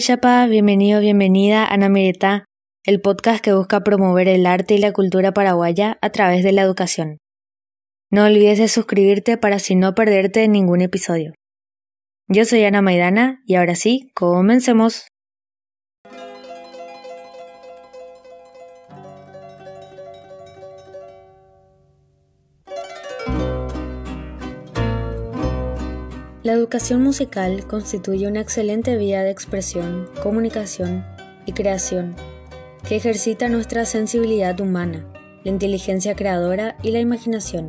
Chapa, bienvenido, bienvenida a Namireta, el podcast que busca promover el arte y la cultura paraguaya a través de la educación. No olvides de suscribirte para así no perderte ningún episodio. Yo soy Ana Maidana y ahora sí, comencemos. La educación musical constituye una excelente vía de expresión, comunicación y creación que ejercita nuestra sensibilidad humana, la inteligencia creadora y la imaginación.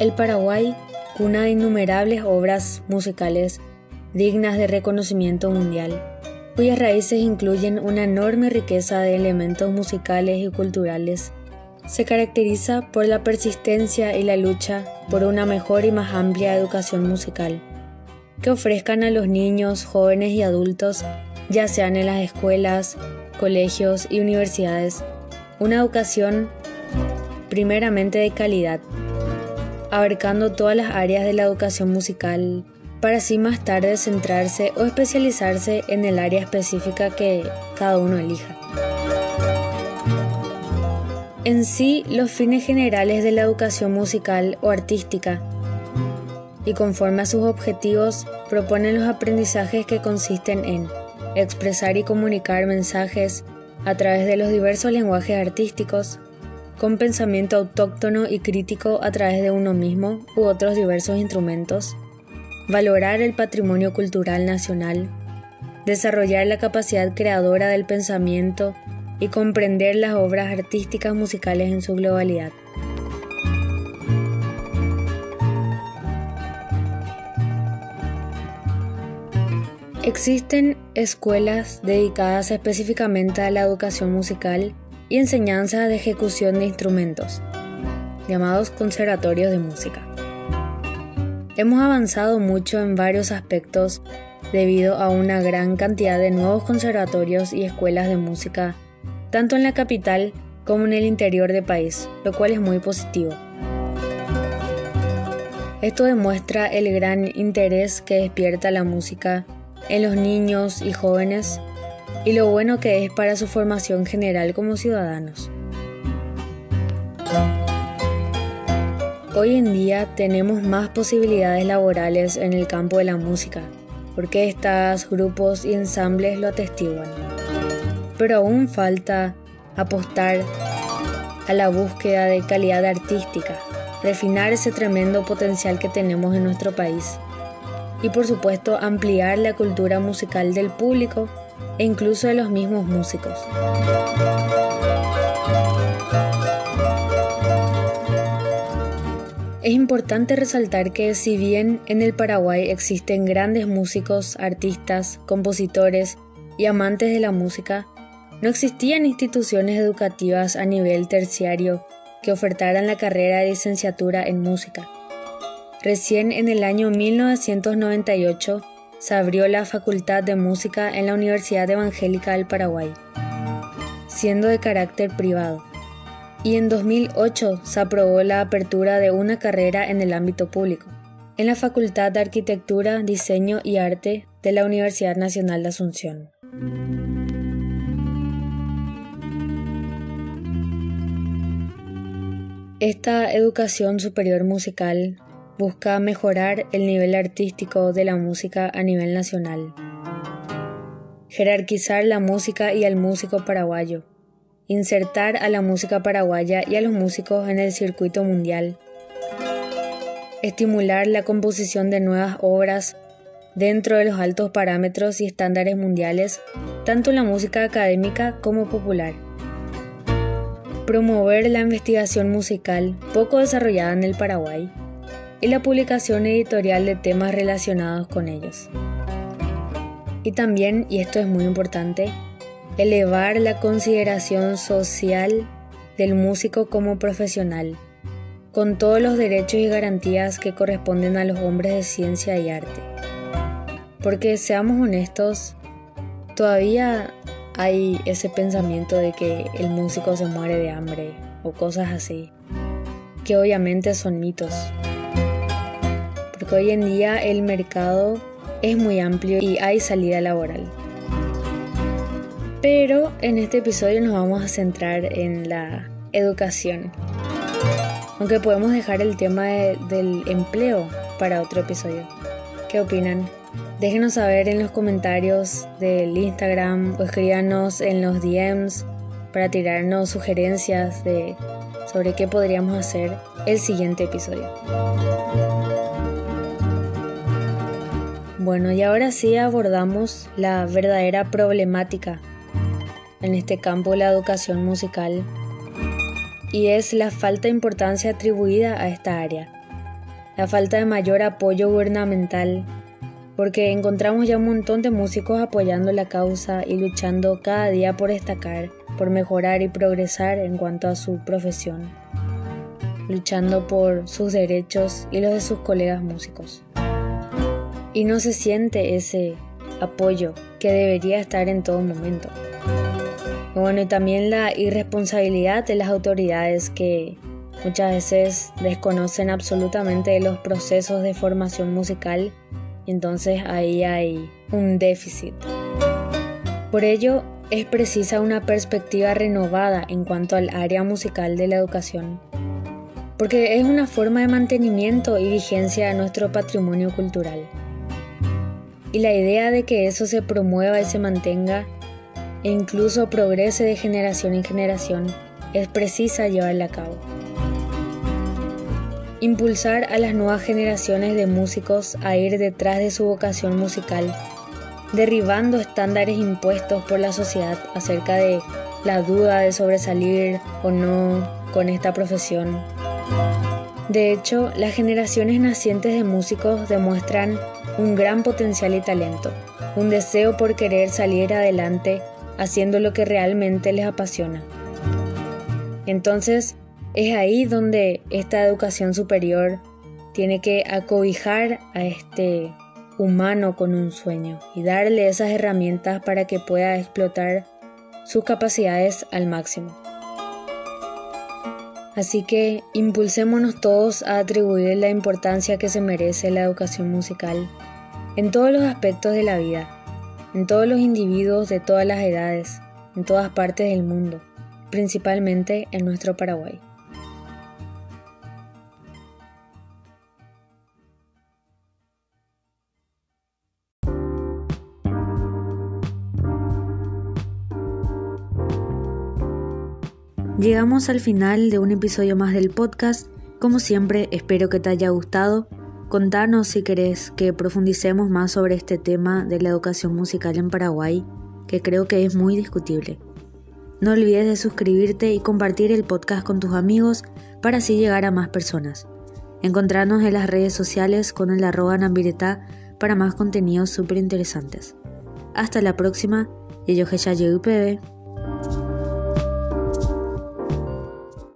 El Paraguay, cuna de innumerables obras musicales dignas de reconocimiento mundial, cuyas raíces incluyen una enorme riqueza de elementos musicales y culturales se caracteriza por la persistencia y la lucha por una mejor y más amplia educación musical, que ofrezcan a los niños, jóvenes y adultos, ya sean en las escuelas, colegios y universidades, una educación primeramente de calidad, abarcando todas las áreas de la educación musical, para así más tarde centrarse o especializarse en el área específica que cada uno elija. En sí, los fines generales de la educación musical o artística. Y conforme a sus objetivos proponen los aprendizajes que consisten en expresar y comunicar mensajes a través de los diversos lenguajes artísticos, con pensamiento autóctono y crítico a través de uno mismo u otros diversos instrumentos, valorar el patrimonio cultural nacional, desarrollar la capacidad creadora del pensamiento y comprender las obras artísticas musicales en su globalidad. Existen escuelas dedicadas específicamente a la educación musical y enseñanza de ejecución de instrumentos, llamados conservatorios de música. Hemos avanzado mucho en varios aspectos debido a una gran cantidad de nuevos conservatorios y escuelas de música tanto en la capital como en el interior del país, lo cual es muy positivo. Esto demuestra el gran interés que despierta la música en los niños y jóvenes y lo bueno que es para su formación general como ciudadanos. Hoy en día tenemos más posibilidades laborales en el campo de la música, porque estos grupos y ensambles lo atestiguan pero aún falta apostar a la búsqueda de calidad artística, refinar ese tremendo potencial que tenemos en nuestro país y por supuesto ampliar la cultura musical del público e incluso de los mismos músicos. Es importante resaltar que si bien en el Paraguay existen grandes músicos, artistas, compositores y amantes de la música, no existían instituciones educativas a nivel terciario que ofertaran la carrera de licenciatura en música. Recién en el año 1998 se abrió la Facultad de Música en la Universidad Evangélica del Paraguay, siendo de carácter privado. Y en 2008 se aprobó la apertura de una carrera en el ámbito público, en la Facultad de Arquitectura, Diseño y Arte de la Universidad Nacional de Asunción. Esta educación superior musical busca mejorar el nivel artístico de la música a nivel nacional, jerarquizar la música y al músico paraguayo, insertar a la música paraguaya y a los músicos en el circuito mundial, estimular la composición de nuevas obras dentro de los altos parámetros y estándares mundiales, tanto en la música académica como popular promover la investigación musical poco desarrollada en el Paraguay y la publicación editorial de temas relacionados con ellos. Y también, y esto es muy importante, elevar la consideración social del músico como profesional, con todos los derechos y garantías que corresponden a los hombres de ciencia y arte. Porque seamos honestos, todavía hay ese pensamiento de que el músico se muere de hambre o cosas así, que obviamente son mitos. Porque hoy en día el mercado es muy amplio y hay salida laboral. Pero en este episodio nos vamos a centrar en la educación. Aunque podemos dejar el tema del empleo para otro episodio. ¿Qué opinan? Déjenos saber en los comentarios del Instagram o escríbanos en los DMs para tirarnos sugerencias de sobre qué podríamos hacer el siguiente episodio. Bueno, y ahora sí abordamos la verdadera problemática en este campo de la educación musical y es la falta de importancia atribuida a esta área, la falta de mayor apoyo gubernamental, porque encontramos ya un montón de músicos apoyando la causa y luchando cada día por destacar, por mejorar y progresar en cuanto a su profesión, luchando por sus derechos y los de sus colegas músicos. Y no se siente ese apoyo que debería estar en todo momento. Bueno, y también la irresponsabilidad de las autoridades que muchas veces desconocen absolutamente los procesos de formación musical, entonces ahí hay un déficit. Por ello, es precisa una perspectiva renovada en cuanto al área musical de la educación, porque es una forma de mantenimiento y vigencia de nuestro patrimonio cultural. Y la idea de que eso se promueva y se mantenga e incluso progrese de generación en generación, es precisa llevarla a cabo. Impulsar a las nuevas generaciones de músicos a ir detrás de su vocación musical, derribando estándares impuestos por la sociedad acerca de la duda de sobresalir o no con esta profesión. De hecho, las generaciones nacientes de músicos demuestran un gran potencial y talento, un deseo por querer salir adelante haciendo lo que realmente les apasiona. Entonces, es ahí donde esta educación superior tiene que acobijar a este humano con un sueño y darle esas herramientas para que pueda explotar sus capacidades al máximo. Así que impulsémonos todos a atribuir la importancia que se merece la educación musical en todos los aspectos de la vida en todos los individuos de todas las edades, en todas partes del mundo, principalmente en nuestro Paraguay. Llegamos al final de un episodio más del podcast. Como siempre, espero que te haya gustado Contanos si querés que profundicemos más sobre este tema de la educación musical en Paraguay, que creo que es muy discutible. No olvides de suscribirte y compartir el podcast con tus amigos para así llegar a más personas. Encontrarnos en las redes sociales con el arroba Nambireta para más contenidos súper interesantes. Hasta la próxima, y yo UPB.